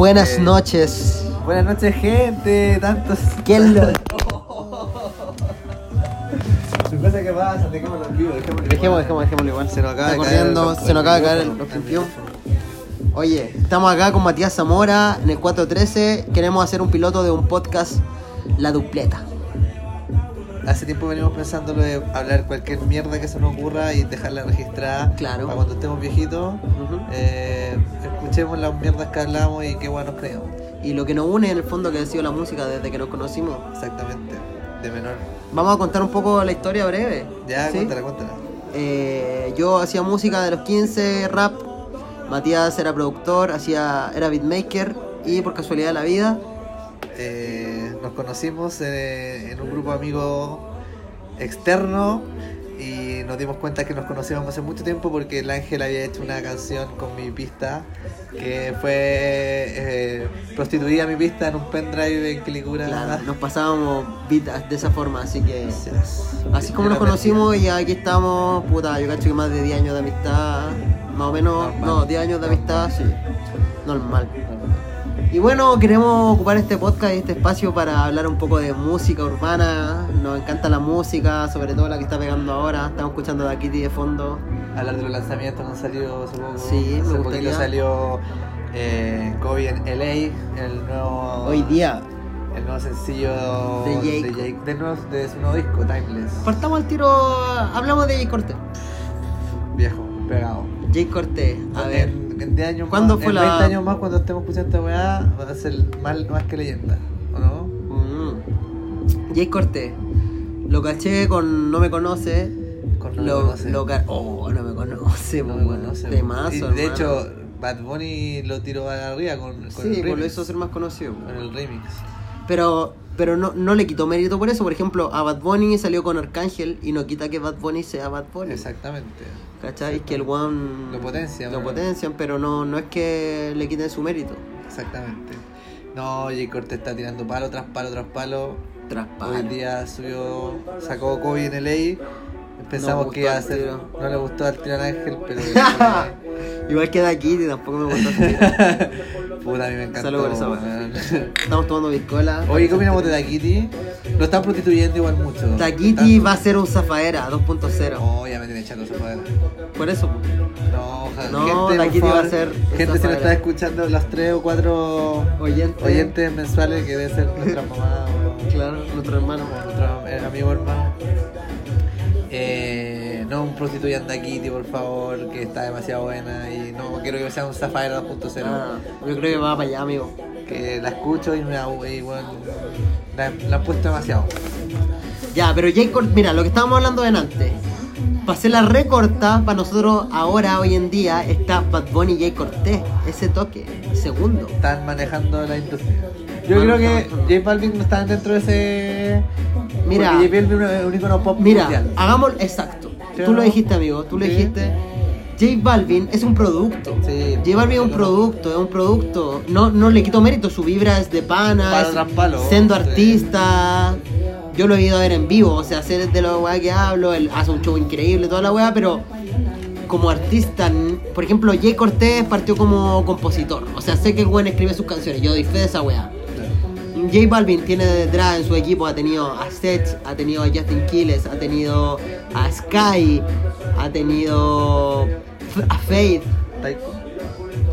Buenas noches. Buenas noches, gente. Tantos. ¿Qué es lo- Sorpresa que pasa, dejémoslo en vivo, dejémoslo Dejemos, dejemos, dejémoslo igual. Se nos acaba Está de caer corriendo, se nos acaba de caer el campeón. Oye, estamos acá con Matías Zamora en el 413. Queremos hacer un piloto de un podcast, La Dupleta. Hace tiempo venimos pensando lo de hablar cualquier mierda que se nos ocurra y dejarla registrada. Claro. Para cuando estemos viejitos, eh, escuchemos las mierdas que hablamos y qué bueno nos creamos. Y lo que nos une en el fondo que ha sido la música desde que nos conocimos. Exactamente. De menor. Vamos a contar un poco la historia breve. Ya, ¿sí? cuéntala, cuéntala. Eh, yo hacía música de los 15, rap. Matías era productor, hacía, era beatmaker. Y por casualidad de la vida, Eh, nos conocimos eh, en un grupo de amigos externo y nos dimos cuenta que nos conocíamos hace mucho tiempo porque el Ángel había hecho una canción con mi pista que fue eh, prostituida mi pista en un pendrive en claro, nos pasábamos beats de esa forma, así que. Así como nos conocimos y aquí estamos, puta, yo cacho que más de 10 años de amistad, más o menos, Normal. no, 10 años de amistad, sí, normal. Y bueno, queremos ocupar este podcast y este espacio para hablar un poco de música urbana, nos encanta la música, sobre todo la que está pegando ahora, estamos escuchando a Kitty de fondo. Hablar de los lanzamientos que han salido hace poco. Sí, hace poquito salió eh, Kobe en LA, el nuevo, Hoy día, el nuevo sencillo De Jake. de, Jake- de nuevo- de su nuevo disco, Timeless. partamos al tiro, hablamos de Jay Cortés. Viejo, pegado. Jay Cortés, a ver, En, en 10 años ¿Cuándo más, fue en la- 20 años más cuando estemos escuchando esta weá, va a ser más, más que leyenda, ¿o no? mm. Jay Cortés, lo caché con No Me Conoce. Con No Me lo, Conoce. lo ca- oh, no me conoce, No me conoce. Y de hermano. hecho, Bad Bunny lo tiró arriba con, con sí, el pues lo remix. hizo ser más conocido. Con el remix. Pero, pero no, no le quitó mérito por eso. Por ejemplo, a Bad Bunny salió con Arcángel y no quita que Bad Bunny sea Bad Bunny. Exactamente. ¿Cachai? Que el one Lo potencian, Lo potencian, pero no, no es que le quiten su mérito. Exactamente. No, Jay Cortez está tirando palo tras palo tras palo. Tras Hoy palo. día subió, sacó Kobe en LA. Pensamos No que iba a gustó el hacer. tiro. No le gustó al tiro al Ángel, pero. Igual que da Kitty, tampoco me gusta. Puta, a mí me encantó. Salud por esa. Estamos tomando biscola. Oye, ¿qué opinamos de Dakiti? Lo están prostituyendo igual mucho. Takiti Están- va a ser un Zafaera 2.0. No, ya me tiene echando madre. Por eso. No, ojalá. No, gente, por va a ser Gente, si lo madre. está escuchando, las tres o cuatro Oyente. oyentes mensuales que debe ser nuestra mamá o Claro, nuestro hermano. nuestro eh, amigo hermano. Eh, no un prostituyendo a Kitty, por favor, que está demasiado buena. Y no quiero que sea un Sapphire 2.0. Ah, yo creo que va para allá, amigo. Que la escucho y me da, y, bueno, la, la han puesto demasiado. Ya, pero Cortés, mira, lo que estábamos hablando de antes. Para hacer la recorta, para nosotros ahora, hoy en día, está Bad Bunny y Jay Cortés. Ese toque, segundo. Están manejando la industria. Yo creo que estamos- J Balvin no está dentro de ese. Mira. Porque J Balvin es un icono pop Mira, mundial. hagamos exacto. ¿Sí o Tú lo dijiste, amigo, tú lo dijiste. J Balvin es un producto. Sí, J Balvin es un producto, es un producto. No, no le quito mérito, su vibra es de pana, siendo artista. Yo lo he ido a ver en vivo, o sea, hacer de la weá que hablo, él hace un show increíble, toda la weá, pero como artista, por ejemplo, Jay Cortés partió como compositor. O sea, sé que el weón escribe sus canciones, yo doy fe de esa weá. J Balvin tiene detrás en su equipo, ha tenido a Seth, ha tenido a Justin Quiles, ha tenido a Sky, ha tenido a Faith. Taiko.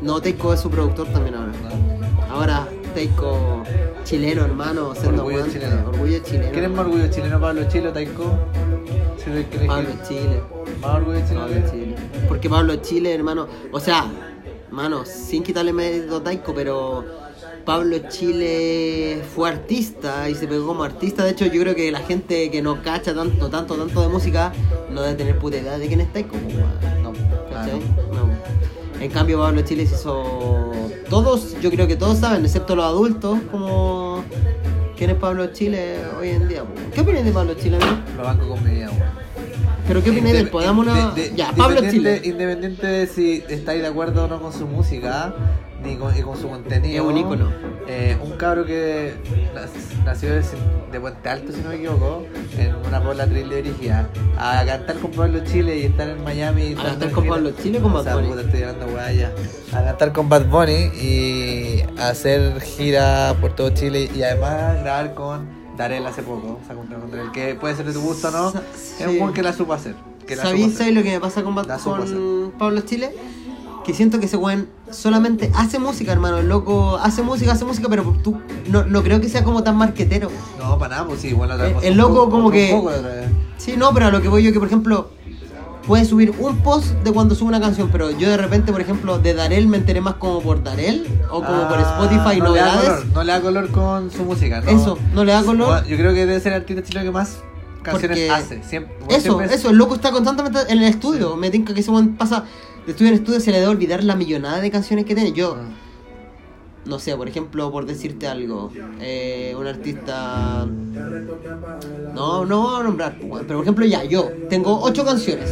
No, Teiko es su productor también ahora. No. Ahora Teiko chileno, hermano, siendo Orgullo chileno. Orgullo chileno. ¿Quién es más orgullo chileno? ¿Pablo Chile o Taiko? Si tuviera que. Pablo Chile. ¿Más orgullo chileno? Pablo Chile. Porque Pablo Chile, hermano, o sea, hermano, sin quitarle mérito a Taiko, pero Pablo Chile fue artista y se pegó como artista. De hecho, yo creo que la gente que no cacha tanto, tanto, tanto de música no debe tener puta idea de quién es Taiko. No, ¿Cachai? No. En cambio, Pablo Chile se hizo. Todos, yo creo que todos saben, excepto los adultos, como. ¿Quién es Pablo Chile hoy en día? ¿Qué opinas de Pablo Chile? Lo banco con mi vida. Pero ¿qué opináis del una... de- de- ya, Pablo independiente- Chile. Independiente de si estáis de acuerdo o no con su música, ni con, y con su contenido. Es un ícono. eh, un cabro que nac- nació de, de Puente Alto, si no me equivoco, en una pobla triple dirigida, a cantar con Pablo Chile y estar en Miami. y ¿A cantar con. Pablo Chile con Bad Bunny? A cantar con Bad Bunny y hacer gira por todo Chile y además grabar con Darel hace poco. Sacó un tema con Darel, que puede ser de tu gusto o no. Sa- Es un sí. buen que la supo hacer. Que la supo ¿Sabéis hacer. lo que me pasa con, con Pablo Chile? Que siento que ese weón solamente hace música, hermano. El loco hace música, hace música, pero tú no, no creo que sea como tan marquetero. No, para nada, pues sí, igual la otra El- vez el un loco poco- como que- poco. Sí, no, pero a lo que voy yo que, por ejemplo, puede subir un post de cuando sube una canción, pero yo de repente, por ejemplo, de Darel me enteré más como por Darel o como por Ah, Spotify no le da novedades. color, no le da color con su música, ¿no? Eso, no le da color. Yo creo que debe ser el artista chileno que más canciones Porque- hace. Siempre, Eso, siempre es- eso, el loco está constantemente en el estudio. Me tinca que ese weón pasa de estudio en estudio, se le debe olvidar la millonada de canciones que tiene. Yo, Ah. no sé, por ejemplo, por decirte algo, eh, un artista. No, no voy a nombrar, pues, pero por ejemplo, ya, yo tengo ocho canciones.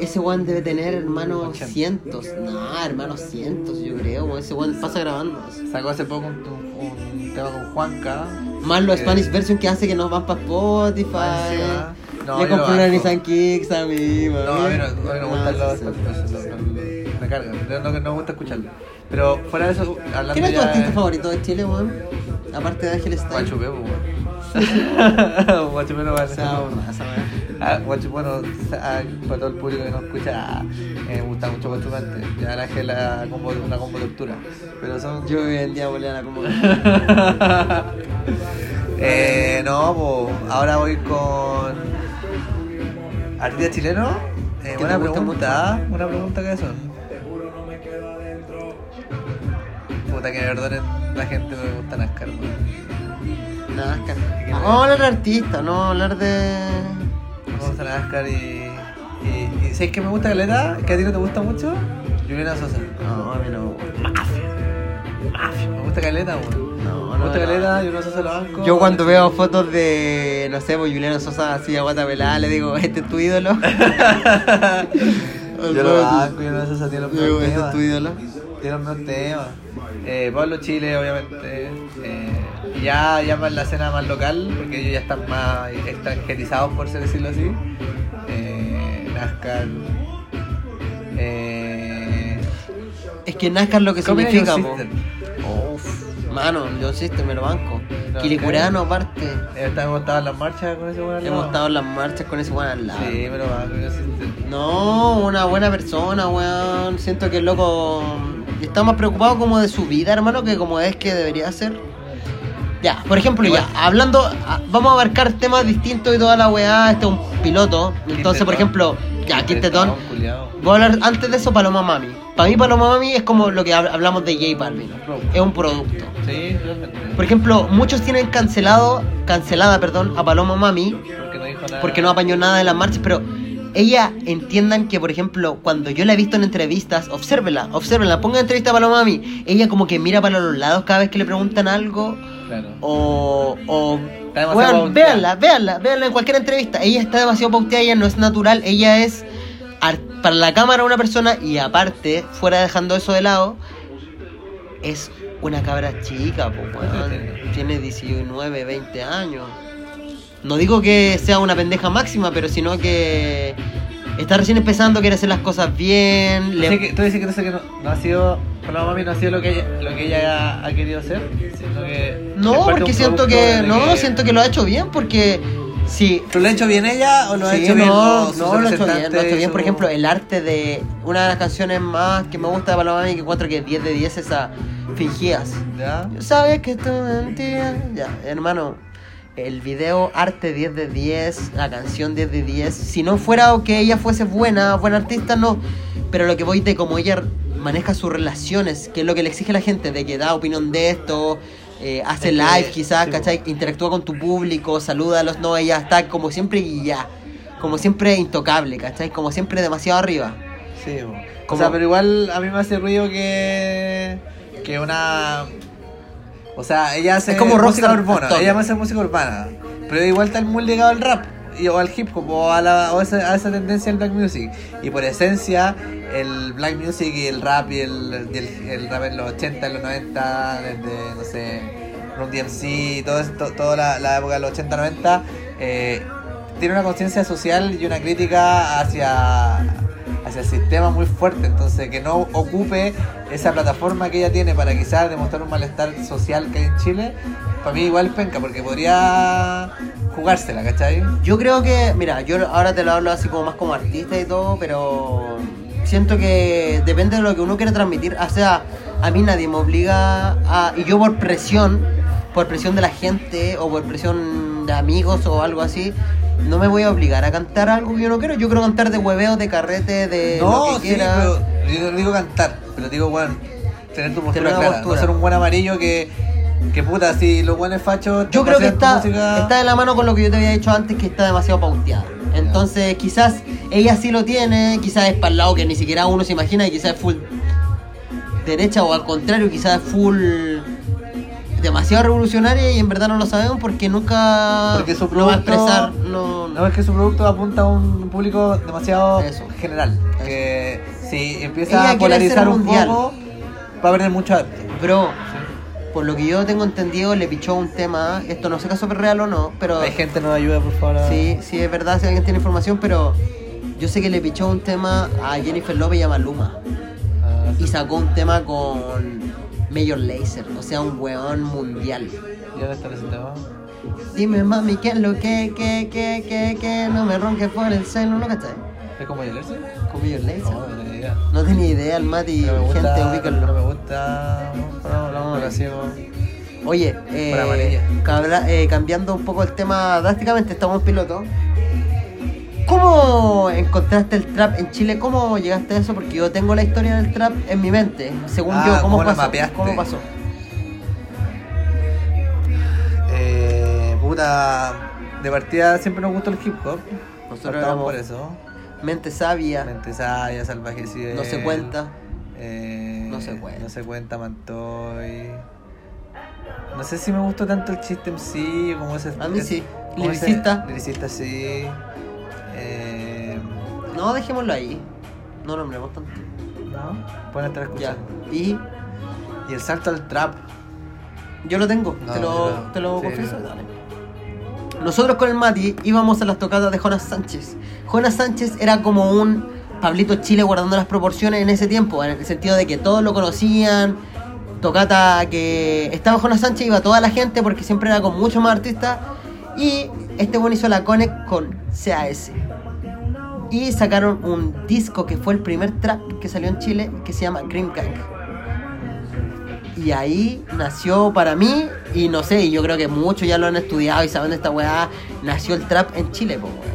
Ese weón debe tener, hermano, cientos. No, hermano, cientos, yo creo. Ese weón pasa grabando. Sacó hace poco un, un tema con Juanca. Más los Eh, Spanish version que hace que nos van para Spotify. Encima. No, lo compré una. Nissan Kicks a mí, No, a mí no, mí no me gustan los. Spanish no, no, me cargan. No, no, no me gusta escucharlo. Pero fuera de eso, hablando ¿Quién es tu artista favorito de Chile, weón? Aparte de Ángel Style. Guachupé, weón. Guachupé no vale. O sea, borraza, weón. Ah, Guachu- bueno, ah, para todo el público que nos escucha, ah, eh, me gusta mucho Guachupé antes. Ya la que la combo, una combo tortura. Pero son. Yo hoy en día volé a la como. eh, no, pues ahora voy con. ¿Artista chileno? Eh, Que buena pregunta, ¿ah? Buena pregunta que son. Puta que me perdonen la gente, me gusta Nascar, Nazca. Vamos a hablar de artista, no vamos a hablar de. Me gusta Nascar y. Y, y ¿sabes qué me gusta Caleta? ¿Que a ti no te gusta mucho? Juliana Sosa. No, a mí no. Mafia. Me gusta Caleta, weón. No, Me no. gusta no. Caleta, Juliana Sosa lo banco. Yo cuando veo fotos de, no sé, pues Juliana Sosa así a guata pelada, le digo, ¿este es tu ídolo? Yo lo banco, Juliana Sosa tiene los mejores ¿Este es tu ídolo? Los mejores temas. Eh, Pablo Chile, obviamente. Eh, ya, ya más la escena más local, porque ellos ya están más extranjerizados, por decirlo así. Eh, Nascar. Eh, Es que Nazca es lo que ¿Qué opinas significa, mano, John Sister me lo banco. No, Quilicurano aparte. eh, hemos estado en las marchas con ese weón al Hemos lado. estado en las marchas con ese weón al lado. Sí, me lo banco, John. No, una buena persona, weón. Siento que el loco está más preocupado como de su vida, hermano, que como es que debería ser. Ya, por ejemplo, ya, hablando, vamos a abarcar temas distintos y toda la weá. Este es un piloto. Entonces, por ejemplo, ya, Quintetón. Voy a hablar antes de eso, Paloma Mami. Para mí, Paloma Mami es como lo que hab- hablamos de J Balvin. Es un producto. Sí. Por ejemplo, muchos tienen cancelado, cancelada, perdón, a Paloma Mami porque no apañó nada de las marchas, pero ella entiendan que, por ejemplo, cuando yo la he visto en entrevistas, obsérvela, obsérvela, ponga entrevista a Paloma Mami, ella como que mira para los lados cada vez que le preguntan algo, Claro. o, o pauteada. véanla, véanla, véanla en cualquier entrevista, ella está demasiado pauteada, ella no es natural, ella es ar- para la cámara una persona y aparte, fuera dejando eso de lado, es una cabra chica, pues, weón. tiene 19, 20 años. No digo que sea una pendeja máxima, pero sino que está recién empezando, quiere hacer las cosas bien. le- que- tú dices que, no, no ha sido, con la mami no ha sido lo que ella, lo que ella ha, ha querido hacer, que No, porque siento que, no, siento que lo ha hecho bien, porque si ¿Pero lo ha hecho bien ella o lo ha Sí, hecho bien no, los- no, sus lo ha hecho bien, lo ha hecho bien. Por ejemplo, el arte de una de las canciones más que me gusta de Paloma Mami, que encuentro que 10 de 10 es a Fingías. ¿Ya? Sabes que tú mentías. Ya, hermano. El video arte 10 de 10, la canción 10 de 10. Si no fuera o que ella fuese buena, buena artista, no. Pero lo que voy de cómo ella maneja sus relaciones, que es lo que le exige a la gente, de que da opinión de esto, eh, hace Es que- live quizás, sí, ¿cachai? Interactúa con tu público, saluda a los no, ella está como siempre y ya. Como siempre intocable, ¿cachai? Como siempre demasiado arriba. Sí, o sea, pero igual a mí me hace ruido que, que una... O sea, ella hace Es como música urbana, ella hace música urbana, pero igual está muy ligado al rap. y- o al hip hop o a, la, o esa, a esa tendencia del black music. Y por esencia, el black music y el rap y el, y el, el rap en los 80, en los 90, desde, no sé, Run DMC, todo esto, toda la, la época de los 80, 90, eh, tiene una conciencia social y una crítica hacia, hacia el sistema muy fuerte. Entonces, que no ocupe esa plataforma que ella tiene para quizás demostrar un malestar social que hay en Chile, para mí igual penca, porque podría jugársela, ¿cachai? Yo creo que, mira, yo ahora te lo hablo así como más como artista y todo, pero siento que depende de lo que uno quiera transmitir. O sea, a mí nadie me obliga a. Y yo por presión, por presión de la gente o por presión de amigos o algo así, no me voy a obligar a cantar algo que yo no quiero. Yo quiero cantar de hueveo, de carrete, de no, lo que sí, quiera. pero yo no digo cantar, pero digo, bueno, tener tu postura una clara, postura. no ser un buen amarillo que, que puta, si los buenos fachos... Yo creo que está, música- está de la mano con lo que yo te había dicho antes, que está demasiado pauteada. Entonces, quizás ella sí lo tiene, quizás es para el lado que ni siquiera uno se imagina, y quizás es full derecha o al contrario, quizás es full demasiado revolucionaria y en verdad no lo sabemos porque nunca Porque su lo va a expresar. No, No, es que su producto apunta a un público demasiado Eso. general. Eso. Que si empieza a polarizar un mundial. poco, va a perder mucho arte. Bro, por lo que yo tengo entendido, le pichó un tema. Esto no sé si es súper real o no, pero. Hay gente nos ayuda, por favor. a- Sí, sí, es verdad, si alguien tiene información, pero yo sé que le pichó un tema a Jennifer López y a Maluma. a- Y sacó un tema con Major Lazer, o sea, un weón mundial. ¿Y dónde está ese tema? Dime, mami, ¿qué es lo que, que, que, que, que? No me ronques por el seno, ¿no cachai? ¿Es como Jersey? Con Major No, Lazer. no tenía idea. No tenía idea, el Mati, gente, ubíquenlo. no me gusta. No, no, no, no. Oye, eh, eh, cambiando un poco el tema drásticamente, estamos en piloto. ¿Cómo encontraste el trap en Chile? ¿Cómo llegaste a eso? Porque yo tengo la historia del trap en mi mente. Según Ah, yo, ¿cómo, ¿cómo la pasó? mapeaste? ¿Cómo pasó? Eh, puta, de partida siempre nos gustó el hip hop. Nosotros éramos por eso. mente sabia, Mente sabia, salvaje no se cuenta. eh, No se cuenta. No se cuenta, Mantoy. No sé si me gustó tanto el chiste en sí, como ese. A mí sí. Liricista. Liricista, sí. No, dejémoslo ahí. No nombremos tanto. no, pueden estar Ya. escuchando. Y Y el salto al trap. yo lo tengo. No, ¿Te lo, no. te lo Sí, confieso? no. Dale. Nosotros con el Mati íbamos a las tocadas de Jonas Sánchez. Jonas Sánchez era como un Pablito Chile guardando las proporciones en ese tiempo, en el sentido de que todos lo conocían. Tocata que estaba Jonas Sánchez, iba toda la gente porque siempre era con muchos más artistas. Y este bueno hizo la connect con CAS. Y sacaron un disco que fue el primer trap que salió en Chile que se llama Grim Gang. Y ahí nació para mí, y no sé, y yo creo que muchos ya lo han estudiado y saben de esta weá, nació el trap en Chile, weón.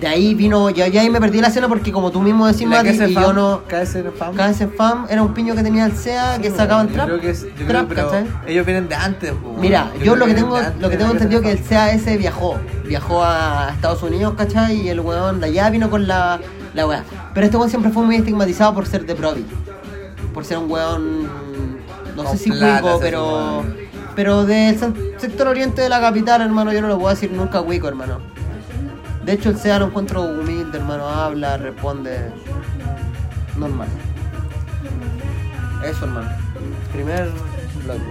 De ahí vino, yo ya ahí me perdí la escena porque como tú mismo decís, Mati, y yo no... KS Fam. KS Fam era un piño que tenía el SEA que sacaban Yo trap. creo que es- yo creo- trap, ¿cachai? ellos vienen de antes. po, Mira, yo, creo lo que tengo, antes lo que tengo entendido KS que el Fam. CAS viajó, viajó a Estados Unidos, ¿cachai? Y el weón de allá vino con la, la weá. Pero este weón siempre fue muy estigmatizado por ser de Provi. Por ser un weón, no Con sé si cuico, ese pero pero del sector oriente de la capital, hermano, yo no lo puedo decir nunca cuico, hermano. De hecho, el SEA lo encuentro humilde, hermano, habla, responde normal. Eso, hermano. Primer bloque.